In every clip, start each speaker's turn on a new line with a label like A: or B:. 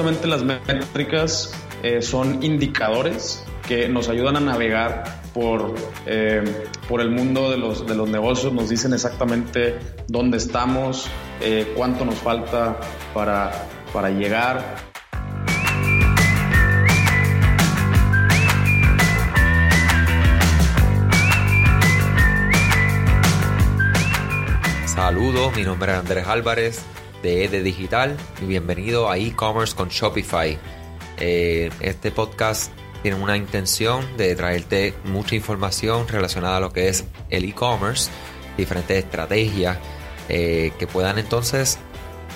A: justamente las métricas eh, son indicadores que nos ayudan a navegar por, eh, por el mundo de los, de los negocios, nos dicen exactamente dónde estamos, eh, cuánto nos falta para, para llegar.
B: Saludos, mi nombre es Andrés Álvarez de EDE Digital y bienvenido a e-commerce con Shopify. Eh, este podcast tiene una intención de traerte mucha información relacionada a lo que es el e-commerce, diferentes estrategias eh, que puedan entonces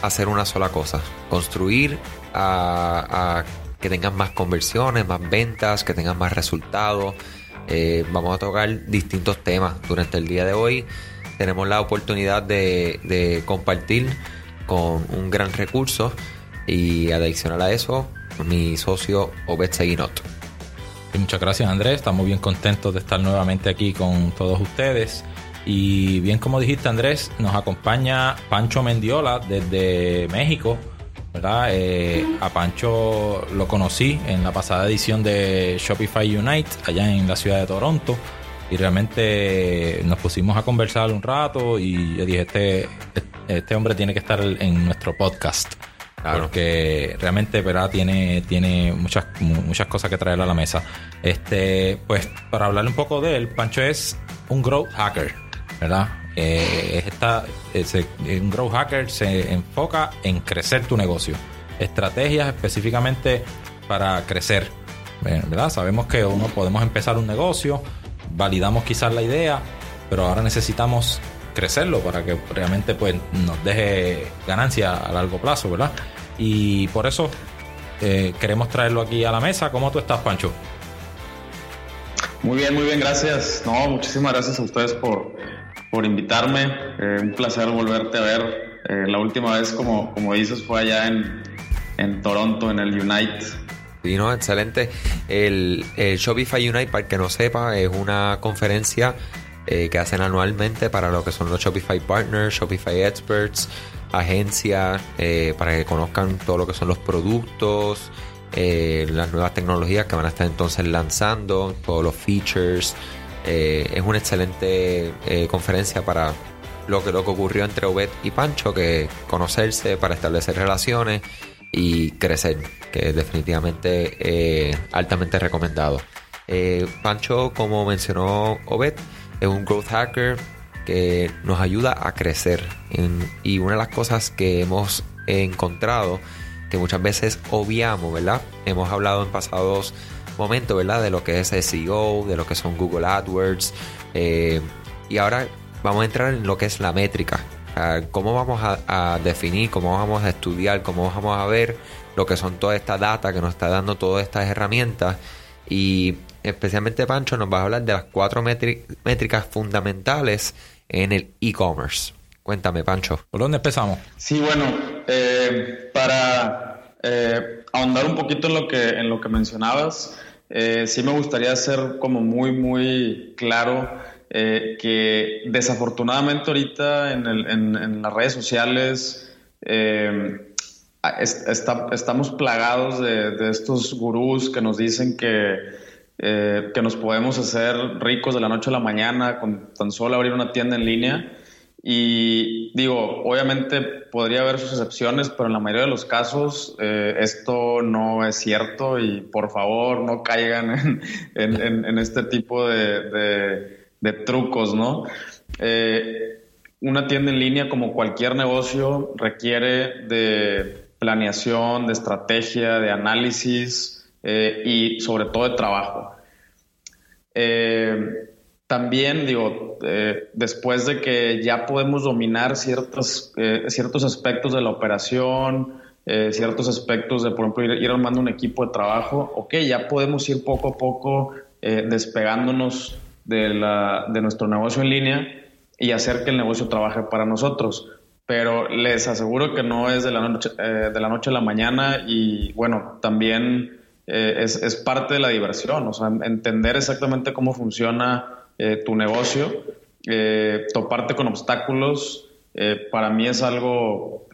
B: hacer una sola cosa, construir a, que tengan más conversiones, más ventas, que tengan más resultados. Eh, vamos a tocar distintos temas durante el día de hoy. Tenemos la oportunidad de compartir con un gran recurso y adicional a eso, mi socio Obed Seguinot.
C: Muchas gracias Andrés, estamos bien contentos de estar nuevamente aquí con todos ustedes. Y bien como dijiste Andrés, nos acompaña Pancho Mendiola desde México. ¿verdad? Eh, a Pancho lo conocí en la pasada edición de Shopify Unite, allá en la ciudad de Toronto. Y realmente nos pusimos a conversar un rato y yo dije, este, este hombre tiene que estar en nuestro podcast. Porque realmente, ¿verdad? Tiene, tiene muchas, muchas cosas que traer a la mesa. Este, pues, para hablar un poco de él, Pancho es un growth hacker, ¿verdad? Eh, esta, un growth hacker se enfoca en crecer tu negocio. Estrategias específicamente para crecer, ¿verdad? Sabemos que uno podemos empezar un negocio, validamos quizás la idea, pero ahora necesitamos crecerlo para que realmente pues nos deje ganancia a largo plazo, ¿verdad? Y por eso eh, queremos traerlo aquí a la mesa. ¿Cómo tú estás, Pancho?
A: Muy bien, muy bien, gracias. No, muchísimas gracias a ustedes por, por invitarme. Eh, un placer volverte a ver. Eh, la última vez, como, como dices, fue allá en, en Toronto, en el Unite.
B: Sí, no, excelente. El, el Shopify Unite, para que no sepa, es una conferencia eh, que hacen anualmente para lo que son los Shopify Partners, Shopify Experts, agencias, eh, para que conozcan todo lo que son los productos, eh, las nuevas tecnologías que van a estar entonces lanzando, todos los features. es una excelente conferencia para lo que, lo que ocurrió entre Obed y Pancho, que conocerse para establecer relaciones y crecer, que definitivamente altamente recomendado. Pancho, como mencionó Obed, es un growth hacker que nos ayuda a crecer. y una de las cosas que hemos encontrado, que muchas veces obviamos, ¿verdad? Hemos hablado en pasados momentos, ¿verdad? De lo que es SEO, de lo que son Google AdWords. Eh, y ahora vamos a entrar en lo que es la métrica. Cómo vamos a, a, definir, cómo vamos a estudiar, cómo vamos a ver lo que son toda esta data que nos está dando todas estas herramientas. Y especialmente Pancho, nos va a hablar de las cuatro métricas fundamentales en el e-commerce. Cuéntame, Pancho.
C: ¿Por dónde empezamos?
A: Sí, bueno, eh, para eh, ahondar un poquito en lo que, en lo que mencionabas, eh, sí me gustaría ser como muy, muy claro que desafortunadamente ahorita en, las redes sociales estamos plagados de estos gurús que nos dicen que eh, que nos podemos hacer ricos de la noche a la mañana con tan solo abrir una tienda en línea. Y digo, obviamente podría haber sus excepciones, pero en la mayoría de los casos eh, esto no es cierto y por favor no caigan en, este tipo de, trucos, ¿no? Eh, una tienda en línea, como cualquier negocio, requiere de planeación, de estrategia, de análisis, eh, y sobre todo de trabajo. Eh, también digo, después de que ya podemos dominar ciertos, ciertos aspectos de la operación, ciertos aspectos de, por ejemplo, ir, armando un equipo de trabajo, ok, ya podemos ir poco a poco despegándonos de, la, de nuestro negocio en línea y hacer que el negocio trabaje para nosotros. Pero les aseguro que no es de la noche, de la noche a la mañana y bueno, también eh, es, parte de la diversión, o sea, entender exactamente cómo funciona eh, tu negocio, eh, toparte con obstáculos, para mí es algo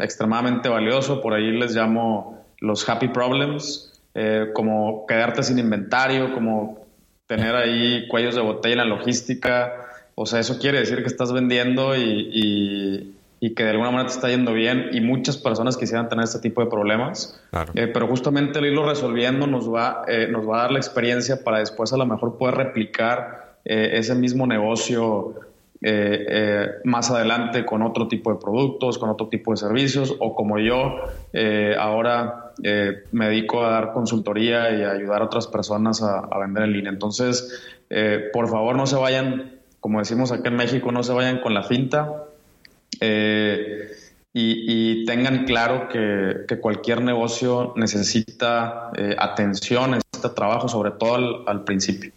A: extremadamente valioso, por ahí les llamo los happy problems, eh, como quedarte sin inventario, como tener ahí cuellos de botella en la logística. O sea, eso quiere decir que estás vendiendo y, que de alguna manera te está yendo bien y muchas personas quisieran tener este tipo de problemas. Eh, pero justamente el irlo resolviendo nos va, eh, nos va a dar la experiencia para después a lo mejor poder replicar ese mismo negocio eh, eh, más adelante con otro tipo de productos, con otro tipo de servicios, o como yo eh, ahora me dedico a dar consultoría y a ayudar a otras personas a, vender en línea. Entonces, por favor, no se vayan, como decimos aquí en México, no se vayan con la finta. Y, tengan claro que, cualquier negocio necesita atención, necesita trabajo, sobre todo al principio.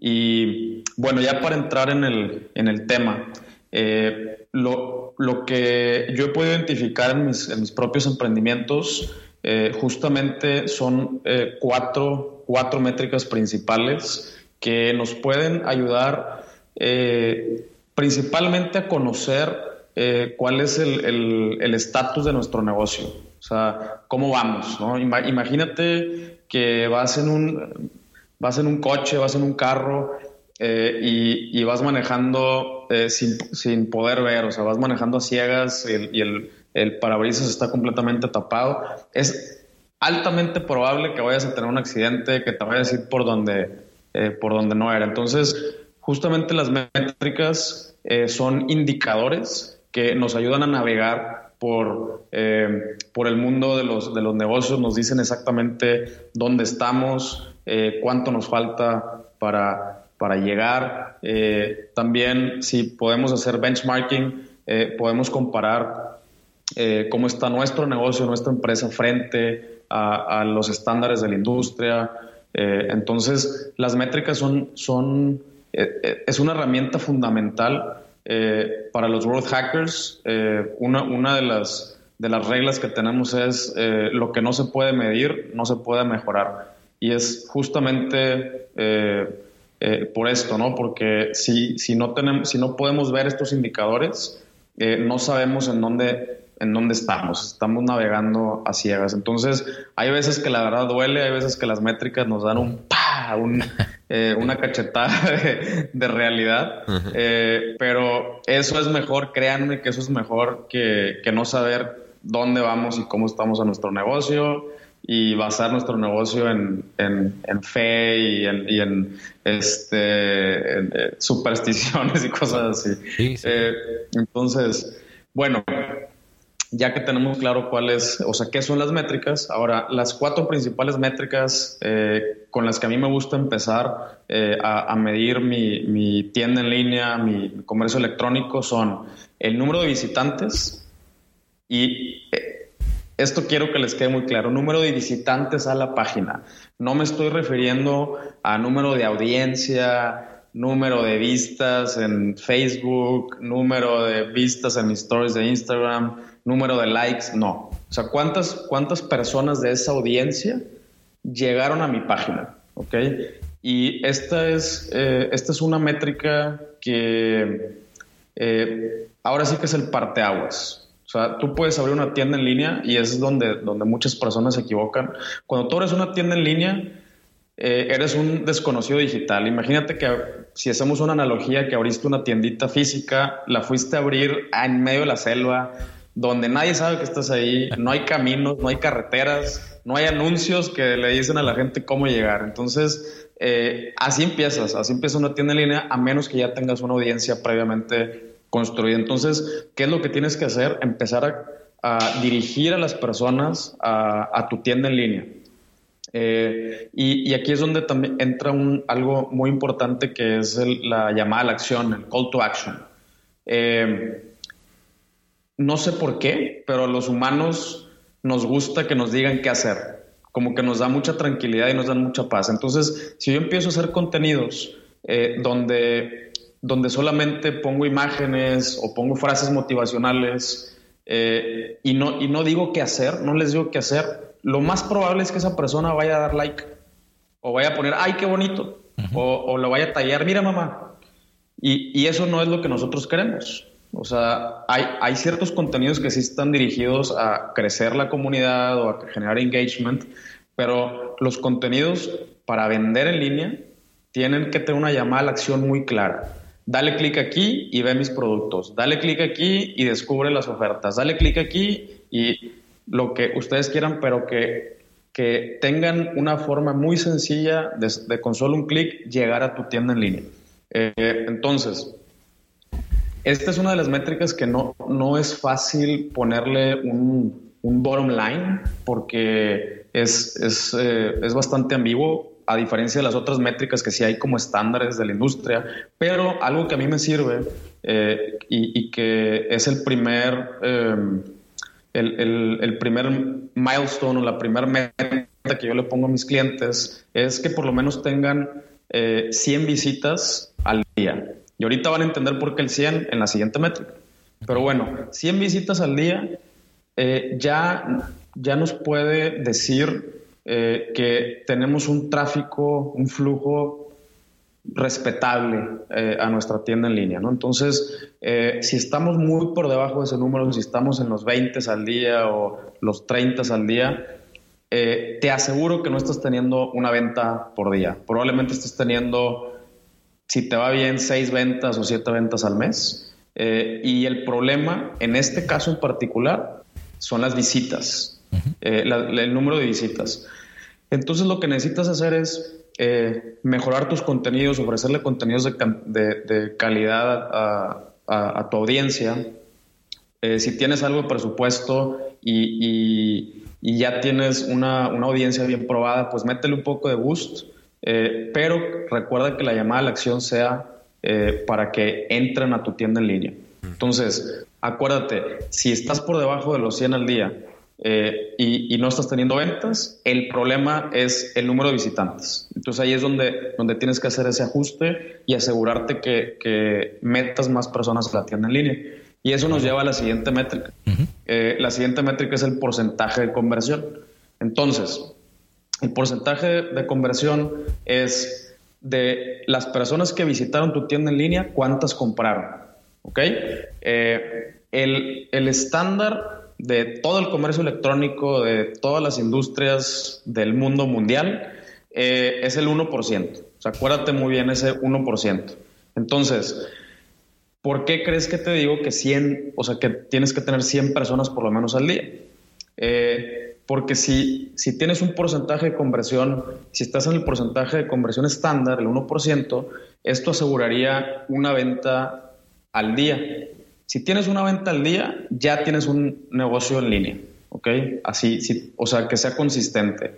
A: Y bueno, ya para entrar en el, en el tema, eh, lo, lo, que yo he podido identificar en mis, en mis propios emprendimientos eh, justamente son eh, cuatro, cuatro métricas principales que nos pueden ayudar principalmente a conocer cuál es el estatus de nuestro negocio. O sea, cómo vamos, ¿no? Imagínate que vas en un, vas en un coche, vas en un carro eh, y, vas manejando eh, sin, poder ver, o sea, vas manejando a ciegas y el, el, parabrisas está completamente tapado. Es altamente probable que vayas a tener un accidente, que te vayas a ir por donde, eh, por donde no era. Entonces, justamente las métricas son indicadores que nos ayudan a navegar por, por el mundo de los, de los negocios, nos dicen exactamente dónde estamos, eh, cuánto nos falta para, para llegar. Eh, también si podemos hacer benchmarking, eh, podemos comparar cómo está nuestro negocio, nuestra empresa frente a, los estándares de la industria. entonces, las métricas son, son es una herramienta fundamental para los world hackers. una, una de las de las reglas que tenemos es lo que no se puede medir, no se puede mejorar. Y es justamente eh, eh, por esto, ¿no? Porque si, si, no tenemos, si no podemos ver estos indicadores, eh, no sabemos en dónde, en dónde estamos. Estamos navegando a ciegas. Entonces, hay veces que la verdad duele, hay veces que las métricas nos dan un pa, una cachetada de, realidad. pero eso es mejor, créanme que eso es mejor que, que no saber dónde vamos y cómo estamos en nuestro negocio y basar nuestro negocio en, en, fe y en, y en este, eh, supersticiones y cosas así. Eh, entonces, bueno, ya que tenemos claro cuáles, o sea, qué son las métricas, ahora las cuatro principales métricas eh, con las que a mí me gusta empezar a, a, medir mi, mi, tienda en línea, mi comercio electrónico son el número de visitantes y esto quiero que les quede muy claro. Número de visitantes a la página. No me estoy refiriendo a número de audiencia, número de vistas en Facebook, número de vistas en stories de Instagram, número de likes. No. O sea, ¿cuántas, cuántas personas de esa audiencia llegaron a mi página? ¿Ok? Y esta es, eh, esta es una métrica que eh, ahora sí que es el parteaguas. O sea, tú puedes abrir una tienda en línea y es donde, donde muchas personas se equivocan. Cuando tú eres una tienda en línea, eh, eres un desconocido digital. Imagínate que si hacemos una analogía que abriste una tiendita física, la fuiste a abrir en medio de la selva, donde nadie sabe que estás ahí, no hay caminos, no hay carreteras, no hay anuncios que le dicen a la gente cómo llegar. Entonces, eh, así empiezas, así empieza una tienda en línea, a menos que ya tengas una audiencia previamente construir. Entonces, ¿qué es lo que tienes que hacer? Empezar a, dirigir a las personas a, tu tienda en línea. Eh, y, aquí es donde también entra un, algo muy importante que es la llamada a la acción, el call to action. Eh, no sé por qué, pero a los humanos nos gusta que nos digan qué hacer, como que nos da mucha tranquilidad y nos dan mucha paz. Entonces, si yo empiezo a hacer contenidos eh, donde donde solamente pongo imágenes o pongo frases motivacionales eh, y, no, y no digo qué hacer, no les digo qué hacer, lo más probable es que esa persona vaya a dar like o vaya a poner, ay, qué bonito, o, lo vaya a tallar, mira mamá. Y, y, eso no es lo que nosotros queremos. O sea, hay, hay ciertos contenidos que sí están dirigidos a crecer la comunidad o a generar engagement, pero los contenidos para vender en línea tienen que tener una llamada a la acción muy clara. Dale clic aquí y ve mis productos. Dale clic aquí y descubre las ofertas. Dale clic aquí y lo que ustedes quieran, pero que, que tengan una forma muy sencilla de, con solo un clic llegar a tu tienda en línea. Eh, entonces, esta es una de las métricas que no, no es fácil ponerle un, un bottom line porque es, es, eh, es, bastante ambiguo, a diferencia de las otras métricas que sí hay como estándares de la industria, pero algo que a mí me sirve eh, y, que es el primer, em, el, primer milestone o la primera meta que yo le pongo a mis clientes es que por lo menos tengan 100 eh, visitas al día. Y ahorita van a entender por qué el 100 en la siguiente métrica. Pero bueno, 100 visitas al día eh, ya, ya nos puede decir eh, que tenemos un tráfico, un flujo respetable a nuestra tienda en línea, ¿no? Entonces, si estamos muy por debajo de ese número, si estamos en los 20 al día o los 30 al día, te aseguro que no estás teniendo una venta por día. Probablemente estés teniendo si te va bien, seis ventas o siete ventas al mes. Eh, y el problema, en este caso en particular, son las visitas, eh, el número de visitas. Entonces lo que necesitas hacer es eh, mejorar tus contenidos, ofrecerle contenidos de, calidad a, tu audiencia. si tienes algo de presupuesto y, ya tienes una, una, audiencia bien probada, pues métele un poco de boost eh, pero recuerda que la llamada a la acción sea eh, para que entren a tu tienda en línea. Entonces, acuérdate, si estás por debajo de los 100 al día eh, y, no estás teniendo ventas, el problema es el número de visitantes. Entonces ahí es donde, donde tienes que hacer ese ajuste y asegurarte que, metas más personas a la tienda en línea. Y eso nos lleva a la siguiente métrica. la siguiente métrica es el porcentaje de conversión. Entonces, el porcentaje de conversión es de las personas que visitaron tu tienda en línea, cuántas compraron. ¿Ok? Eh, el, estándar de todo el comercio electrónico, de todas las industrias del mundo mundial, eh, es el 1%. O acuérdate muy bien ese 1%. Entonces, ¿por qué crees que te digo que 100, o sea, que tienes que tener 100 personas por lo menos al día? Eh, porque si, si tienes un porcentaje de conversión, si estás en el porcentaje de conversión estándar, el 1%, esto aseguraría una venta al día. Si tienes una venta al día, ya tienes un negocio en línea, ¿ok? Así, o sea, que sea consistente.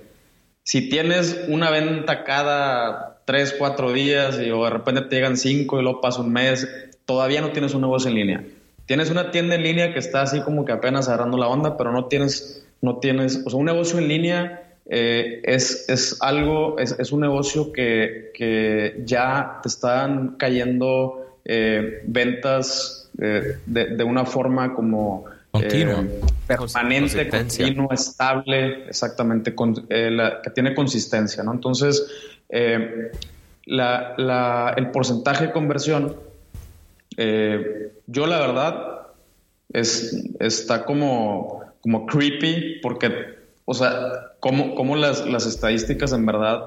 A: Si tienes una venta cada 3, 4 días y de repente te llegan 5 y luego pasa un mes, todavía no tienes un negocio en línea. Tienes una tienda en línea que está así como que apenas agarrando la onda, pero no tienes no tienes, o sea, un negocio en línea eh, es, es, algo, es, es un negocio que, que, ya te están cayendo eh, ventas eh, de, de, una forma como
C: continua,
A: permanente, continua, estable, exactamente, con, la, que tiene consistencia, ¿no? Entonces, la, la, el porcentaje de conversión, yo la verdad, es, está como como creepy porque, o sea, cómo, cómo las, las, estadísticas en verdad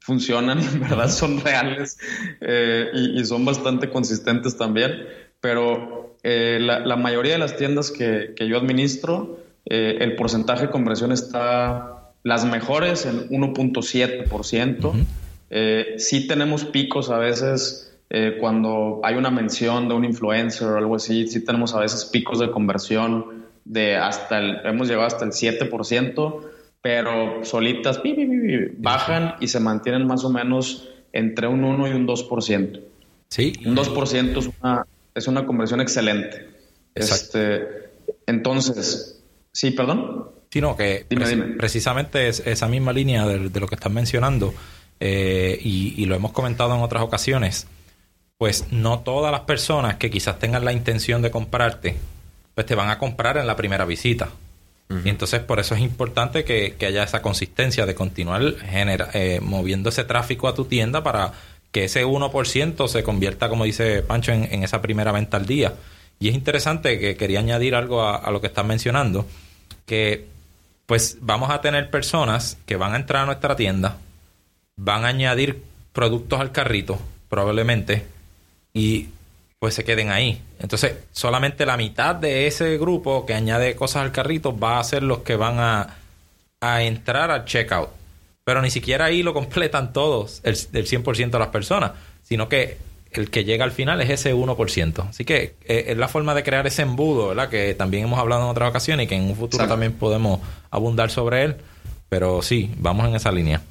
A: funcionan y en verdad son reales eh, y, son bastante consistentes también, pero eh, la, la, mayoría de las tiendas que, que yo administro, eh, el porcentaje de conversión está las mejores en 1.7%. sí tenemos picos a veces cuando hay una mención de un influencer o algo así, sí tenemos a veces picos de conversión de hasta el, hemos llegado hasta el 7%, pero solitas bajan y se mantienen más o menos entre un 1 y un 2%.
C: Sí.
A: Un 2% es una, es una conversión excelente. Este, entonces, sí, perdón.
C: Sino que precisamente es esa misma línea de, lo que estás mencionando, eh, y, y, lo hemos comentado en otras ocasiones, pues no todas las personas que quizás tengan la intención de comprarte pues te van a comprar en la primera visita. Y entonces por eso es importante que, haya esa consistencia de continuar genera, eh, moviendo ese tráfico a tu tienda para que ese 1% se convierta, como dice Pancho, en, esa primera venta al día. Y es interesante que quería añadir algo a, lo que estás mencionando, que pues vamos a tener personas que van a entrar a nuestra tienda, van a añadir productos al carrito, probablemente, y pues se queden ahí. Entonces, solamente la mitad de ese grupo que añade cosas al carrito va a ser los que van a, a entrar al checkout. Pero ni siquiera ahí lo completan todos, el, el 100% de las personas, sino que el que llega al final es ese 1%. Así que eh, es la forma de crear ese embudo, ¿verdad? Que también hemos hablado en otras ocasiones y que en un futuro también podemos abundar sobre él. Pero sí, vamos en esa línea.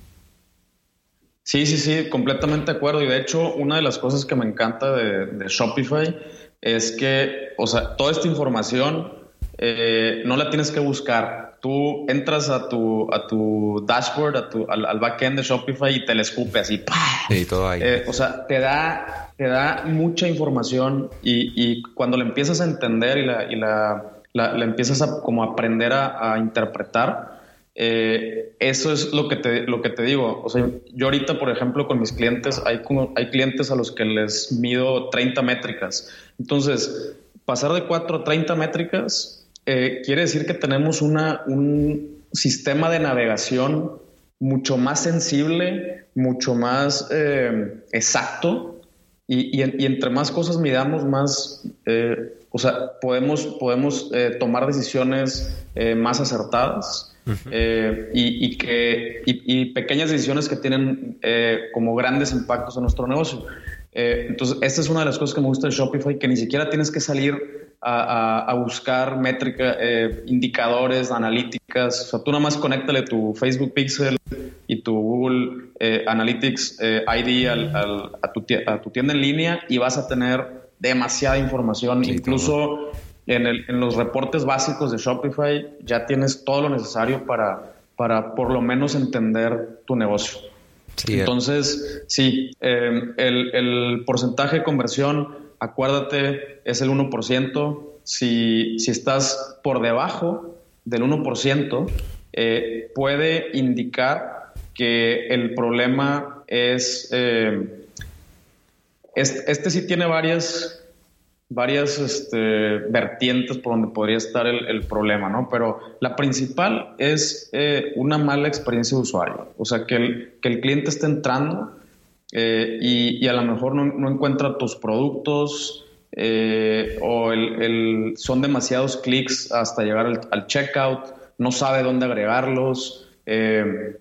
A: Sí, sí, sí, completamente de acuerdo. Y de hecho, una de las cosas que me encanta de, Shopify es que, o sea, toda esta información eh, no la tienes que buscar. Tú entras a tu, a tu dashboard, a tu, al, backend de Shopify y te le escupe así.
B: Sí, todo ahí.
A: Eh, o sea, te da, te da mucha información y, y cuando la empiezas a entender y la, y la, la, empiezas a como aprender a, a interpretar, eh, eso es lo que, te, lo que te digo. O sea, yo ahorita, por ejemplo, con mis clientes, hay, hay clientes a los que les mido 30 métricas. Entonces, pasar de 4 a 30 métricas eh, quiere decir que tenemos una, un sistema de navegación mucho más sensible, mucho más eh, exacto y, y, entre más cosas midamos, más, o sea, podemos, podemos tomar decisiones más acertadas. Eh, y, que, y, pequeñas decisiones que tienen eh, como grandes impactos en nuestro negocio. Eh, entonces, esta es una de las cosas que me gusta de Shopify, que ni siquiera tienes que salir a, buscar métrica, indicadores, analíticas. O sea, tú nada más conéctale tu Facebook Pixel y tu Google Analytics ID a, tu, a, tu, tienda en línea y vas a tener demasiada información, incluso en, los reportes básicos de Shopify ya tienes todo lo necesario para, para por lo menos entender tu negocio. Eh. Entonces, sí, em, el, porcentaje de conversión, acuérdate, es el 1%. Si, si estás por debajo del 1%, eh, puede indicar que el problema es, este, este sí tiene varias varias este, vertientes por donde podría estar el, problema, ¿no? Pero la principal es eh, una mala experiencia de usuario. O sea, que el, que el cliente esté entrando eh, y, a lo mejor no, encuentra tus productos eh, o son demasiados clics hasta llegar al, checkout, no sabe dónde agregarlos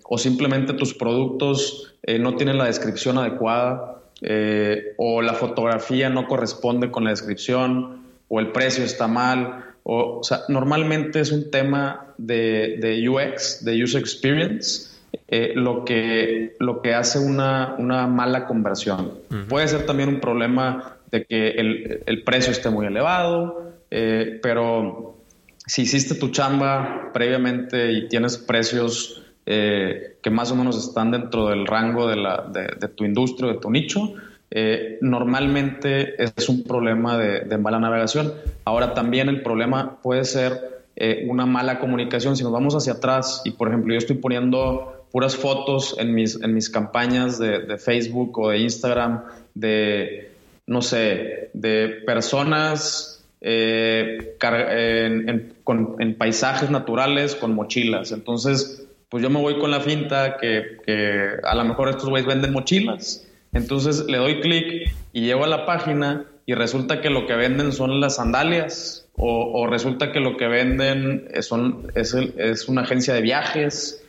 A: o simplemente tus productos no tienen la descripción adecuada. Eh, o la fotografía no corresponde con la descripción, o el precio está mal. O, normalmente es un tema de UX, de User Experience, eh, lo, que, lo que hace una, una mala conversión. Puede ser también un problema de que el, el precio esté muy elevado, eh, pero si hiciste tu chamba previamente y tienes precios eh, que más o menos están dentro del rango de, la, de, tu industria, de tu nicho, eh, normalmente es un problema de, mala navegación. Ahora también el problema puede ser eh, una mala comunicación. Si nos vamos hacia atrás y, por ejemplo, yo estoy poniendo puras fotos en mis, en mis campañas de, Facebook o de Instagram de, no sé, de personas en, en, paisajes naturales con mochilas. Entonces, pues yo me voy con la finta que, a lo mejor estos güeyes venden mochilas. Entonces le doy clic y llego a la página y resulta que lo que venden son las sandalias o, resulta que lo que venden son, es, es una agencia de viajes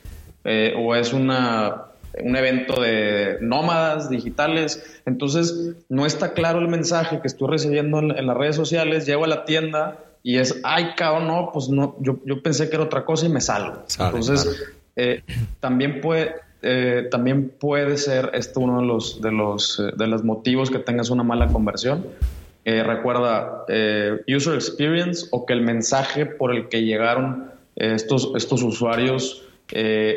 A: eh, o es una, un evento de nómadas digitales. Entonces no está claro el mensaje que estoy recibiendo en, las redes sociales. Llego a la tienda y es, ay, cabrón, no, pues no, yo, yo pensé que era otra cosa y me salgo. Entonces, eh, también puede, eh, también puede ser esto uno de los, de los, de los motivos que tengas una mala conversión. recuerda, user experience o que el mensaje por el que llegaron estos, estos usuarios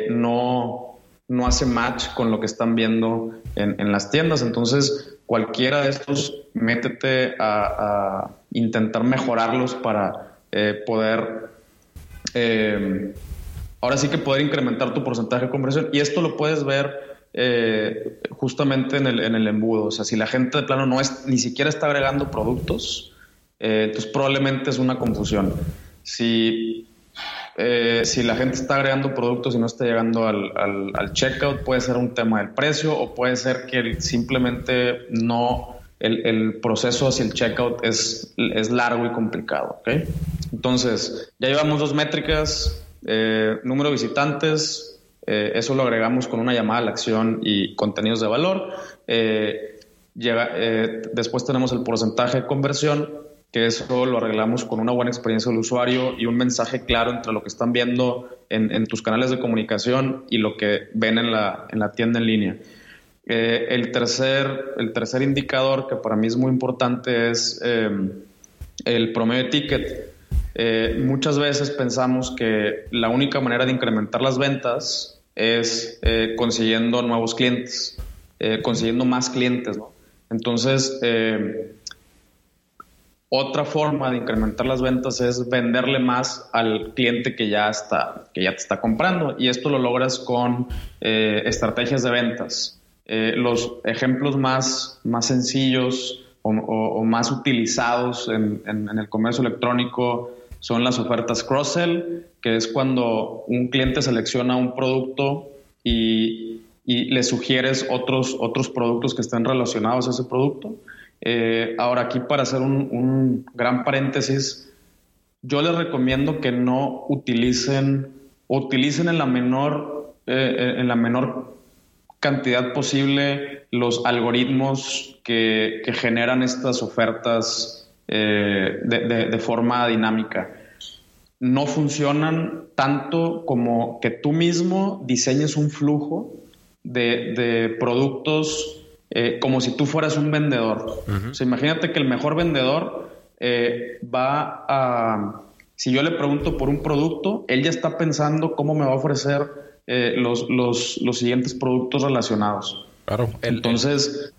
A: no, no hace match con lo que están viendo en, las tiendas. Entonces, cualquiera de estos, métete a, intentar mejorarlos para poder ahora sí que poder incrementar tu porcentaje de conversión. Y esto lo puedes ver eh, justamente en el, en el, embudo. O sea, si la gente de plano no es, ni siquiera está agregando productos, Eh, entonces probablemente es una confusión. Si, eh, si la gente está agregando productos y no está llegando al, al, checkout, puede ser un tema del precio o puede ser que simplemente no, el, el, proceso hacia el checkout es, es largo y complicado. ¿okay? Entonces, ya llevamos dos métricas, eh, número de visitantes, eso lo agregamos con una llamada a la acción y contenidos de valor. Llega, después tenemos el porcentaje de conversión que eso lo arreglamos con una buena experiencia del usuario y un mensaje claro entre lo que están viendo en, tus canales de comunicación y lo que ven en la, en la tienda en línea. Eh, el, tercer, el tercer indicador que para mí es muy importante es em, el promedio de ticket. Eh, muchas veces pensamos que la única manera de incrementar las ventas es eh, consiguiendo nuevos clientes, consiguiendo más clientes. Entonces, otra forma de incrementar las ventas es venderle más al cliente que ya está, que ya te está comprando. Y esto lo logras con eh, estrategias de ventas. Eh, los ejemplos más, más sencillos o, más utilizados en, el comercio electrónico son las ofertas cross-sell, que es cuando un cliente selecciona un producto y, y le sugieres otros, otros productos que estén relacionados a ese producto. Eh, ahora, aquí para hacer un, gran paréntesis, yo les recomiendo que no utilicen, utilicen en la menor, eh, en la menor cantidad posible los algoritmos que, generan estas ofertas eh, de, forma dinámica. No funcionan tanto como que tú mismo diseñes un flujo de, de productos eh, como si tú fueras un vendedor. o sea, imagínate que el mejor vendedor eh, va a... Si yo le pregunto por un producto, él ya está pensando cómo me va a ofrecer eh, los, los, los, siguientes productos relacionados.
C: Claro. Entonces...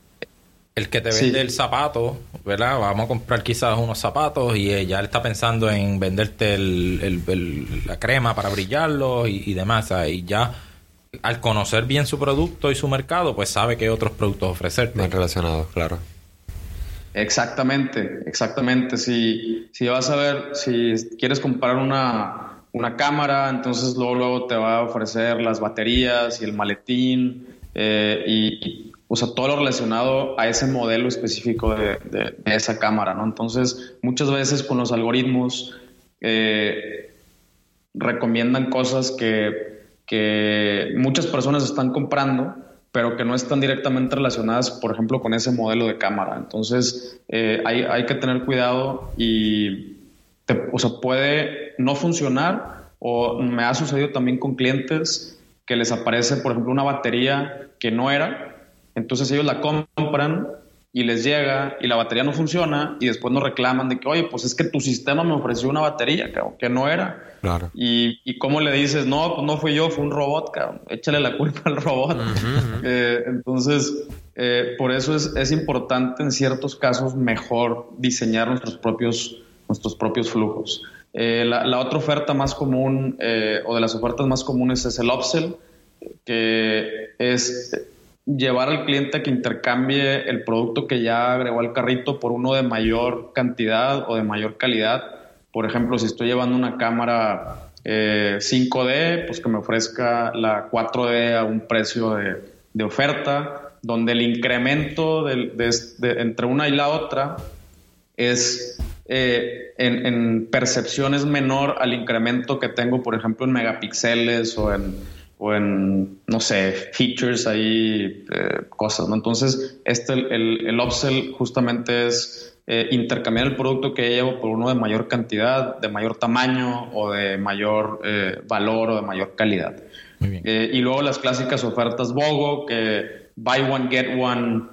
C: El, que te vende el zapato, ¿verdad? Vamos a comprar quizás unos zapatos y ya él está pensando en venderte el, la crema para brillarlo y, y demás. Y ya al conocer bien su producto y su mercado, pues sabe qué otros productos ofrecerte.
B: Más relacionados, claro.
A: Exactamente, exactamente. Si, si vas a ver, si quieres comprar una, una cámara, entonces luego, luego te va a ofrecer las baterías y el maletín eh, y, o sea, todo lo relacionado a ese modelo específico de, de, esa cámara, ¿no? Entonces, muchas veces con los algoritmos eh, recomiendan cosas que que muchas personas están comprando, pero que no están directamente relacionadas, por ejemplo, con ese modelo de cámara. Entonces, eh, hay, hay, que tener cuidado y, o sea, puede no funcionar o me ha sucedido también con clientes que les aparece, por ejemplo, una batería que no era, entonces ellos la compran y les llega y la batería no funciona y después nos reclaman de que, oye, pues es que tu sistema me ofreció una batería, que no era.
B: Claro.
A: Y, y cómo le dices, no, pues no fui yo, fue un robot, cabrón. Échale la culpa al robot. Eh, entonces, eh, por eso es, es, importante en ciertos casos mejor diseñar nuestros propios, nuestros propios flujos. Eh, la, la, otra oferta más común o de las ofertas más comunes es el upsell, que es llevar al cliente a que intercambie el producto que ya agregó al carrito por uno de mayor cantidad o de mayor calidad. Por ejemplo, si estoy llevando una cámara 5D, eh, pues que me ofrezca la 4D a un precio de, oferta, donde el incremento entre una y la otra es eh, en, en percepción es menor al incremento que tengo, por ejemplo, en megapíxeles o en o en, no sé, features ahí, eh, cosas, ¿no? Entonces, este, el, el upsell justamente es eh, intercambiar el producto que llevo por uno de mayor cantidad, de mayor tamaño o de mayor eh, valor o de mayor calidad. y luego las clásicas ofertas BOGO, que buy one, get one,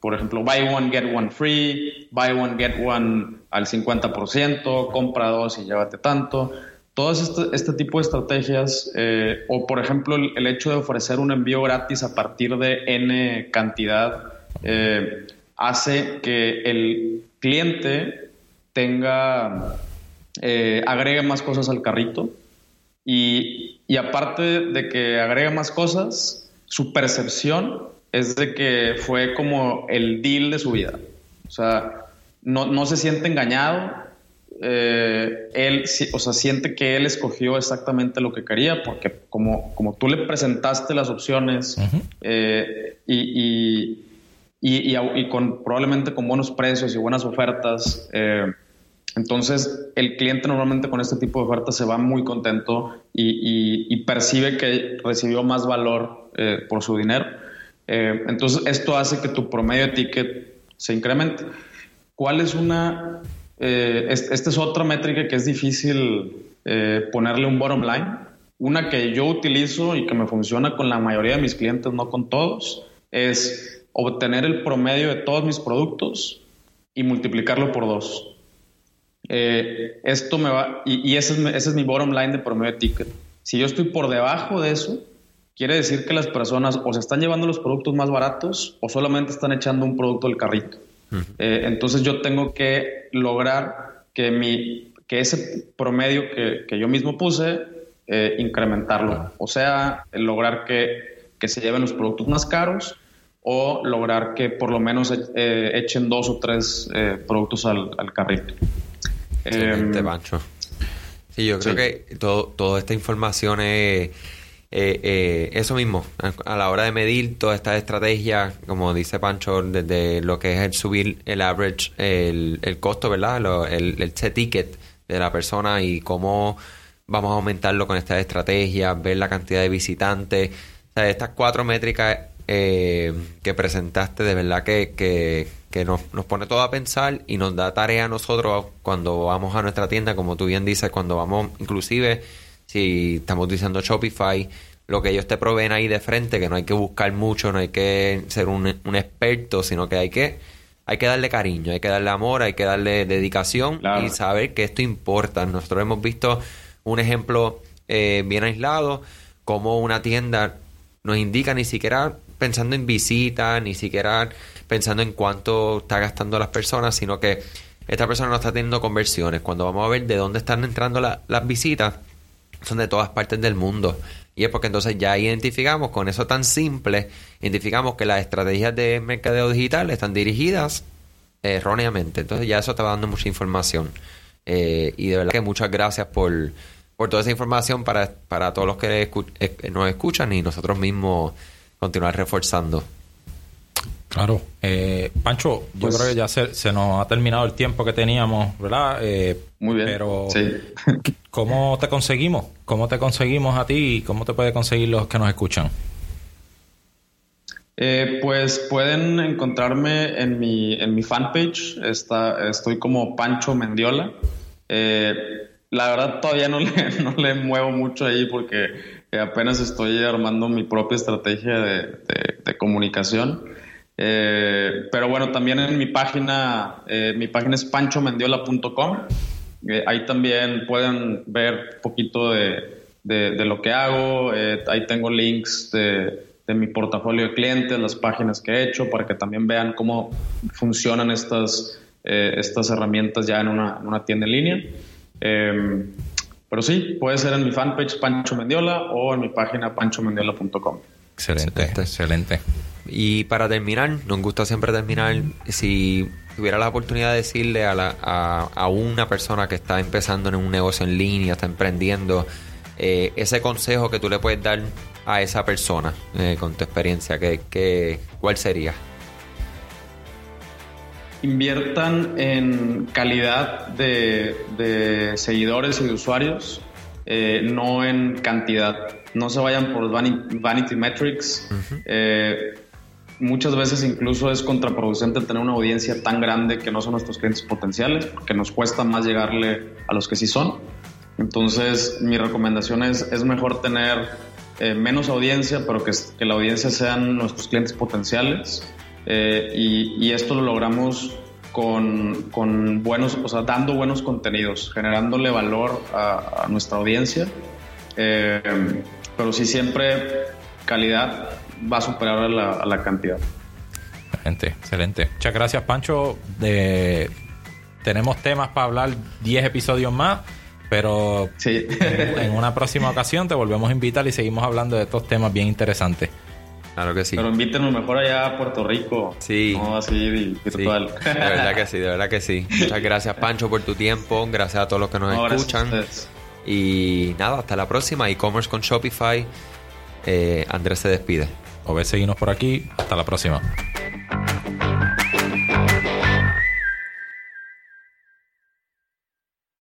A: por ejemplo, buy one, get one free, buy one, get one al 50%, compra dos y llévate tanto todas este, este, tipo de estrategias, eh, o por ejemplo el, hecho de ofrecer un envío gratis a partir de N cantidad, eh, hace que el cliente tenga, eh, agregue más cosas al carrito y, y aparte de que agrega más cosas, su percepción es de que fue como el deal de su vida. O sea, no, no se siente engañado, eh, él, o sea, siente que él escogió exactamente lo que quería, porque como, como tú le presentaste las opciones eh, y, y, con, probablemente con buenos precios y buenas ofertas, eh, entonces el cliente normalmente con este tipo de ofertas se va muy contento y, percibe que recibió más valor por su dinero. entonces esto hace que tu promedio de ticket se incremente. ¿Cuál es una eh, esta es otra métrica que es difícil eh, ponerle un bottom line. Una que yo utilizo y que me funciona con la mayoría de mis clientes, no con todos, es obtener el promedio de todos mis productos y multiplicarlo por dos. Eh, esto me va, y, ese, es, ese, es, mi bottom line de promedio de ticket. Si yo estoy por debajo de eso, quiere decir que las personas o se están llevando los productos más baratos o solamente están echando un producto del carrito. Eh, entonces yo tengo que lograr que, mi, que ese promedio que, yo mismo puse, eh, incrementarlo. O sea, lograr que, se lleven los productos más caros o lograr que por lo menos eh, echen dos o tres productos al, carrito.
B: Excelente, em, Sí, yo creo que todo, toda esta información es eh, eh, eso mismo, a, la hora de medir toda esta estrategia, como dice Pancho, desde lo que es el subir el average, el, el costo, ¿verdad? el, el set ticket de la persona y cómo vamos a aumentarlo con esta estrategia, ver la cantidad de visitantes. O sea, estas cuatro métricas eh, que presentaste, de verdad que, que, que nos, nos, pone todo a pensar y nos da tarea a nosotros cuando vamos a nuestra tienda, como tú bien dices, cuando vamos inclusive si estamos diciendo Shopify, lo que ellos te proveen ahí de frente, que no hay que buscar mucho, no hay que ser un, experto, sino que hay que, hay que darle cariño, hay que darle amor, hay que darle dedicación y saber que esto importa. Nosotros hemos visto un ejemplo eh, bien aislado, como una tienda nos indica ni siquiera pensando en visitas, ni siquiera pensando en cuánto está gastando las personas, sino que esta persona no está teniendo conversiones. Cuando vamos a ver de dónde están entrando las visitas, son de todas partes del mundo. Y es porque entonces ya identificamos con eso tan simple, identificamos que las estrategias de mercadeo digital están dirigidas erróneamente. Entonces ya eso está dando mucha información. Eh, y de verdad que muchas gracias por, por toda esa información para, para todos los que eh, nos escuchan y nosotros mismos continuar reforzando.
C: Claro. Eh, Pancho, yo pues creo que ya se, nos ha terminado el tiempo que teníamos, ¿verdad?
A: Eh, Muy bien.
C: Pero, ¿cómo te conseguimos? ¿Cómo te conseguimos a ti y cómo te puede conseguir los que nos escuchan?
A: Eh, pues pueden encontrarme en mi, en mi fanpage. Está, estoy como Pancho Mendiola. la verdad todavía no le, no le muevo mucho ahí porque apenas estoy armando mi propia estrategia de comunicación. Eh, pero bueno, también en mi página, eh, mi página es panchomendiola.com. Eh, ahí también pueden ver un poquito de, de, lo que hago. ahí tengo links de, de, mi portafolio de clientes, las páginas que he hecho, para que también vean cómo funcionan estas, estas herramientas ya en una, una tienda en línea. pero sí, puede ser en mi fanpage Pancho Mendiola o en mi página panchomendiola.com.
C: Excelente, excelente.
B: Y para terminar, nos gusta siempre terminar, si tuviera la oportunidad de decirle a, la, a, una persona que está empezando en un negocio en línea, está emprendiendo, eh, ese consejo que tú le puedes dar a esa persona eh, con tu experiencia, ¿qué, cuál sería?
A: Inviertan en calidad de, seguidores y de usuarios, eh, no en cantidad. No se vayan por vanity, metrics muchas veces incluso es contraproducente tener una audiencia tan grande que no son nuestros clientes potenciales, porque nos cuesta más llegarle a los que sí son. Entonces, mi recomendación es, es mejor tener eh, menos audiencia, pero que, que, la audiencia sean nuestros clientes potenciales. Eh, y, esto lo logramos con, con, buenos, o sea, dando buenos contenidos, generándole valor a, nuestra audiencia. Eh, pero sí siempre calidad va a superar a la, cantidad.
C: Excelente, excelente. Muchas gracias, Pancho. De, tenemos temas para hablar 10 episodios más, pero en, una próxima ocasión te volvemos a invitar y seguimos hablando de estos temas bien interesantes.
B: Claro que sí.
A: Pero invítenos mejor allá a Puerto Rico.
B: Sí.
A: No así virtual.
B: Sí, de verdad que sí, de verdad que sí. Muchas gracias, Pancho, por tu tiempo. Gracias a todos los que nos
A: No, gracias a
B: escuchan.
A: ustedes.
B: Y nada, hasta la próxima. E-commerce con Shopify. Eh, Andrés se despide.
C: O ves seguirnos por aquí. Hasta la próxima.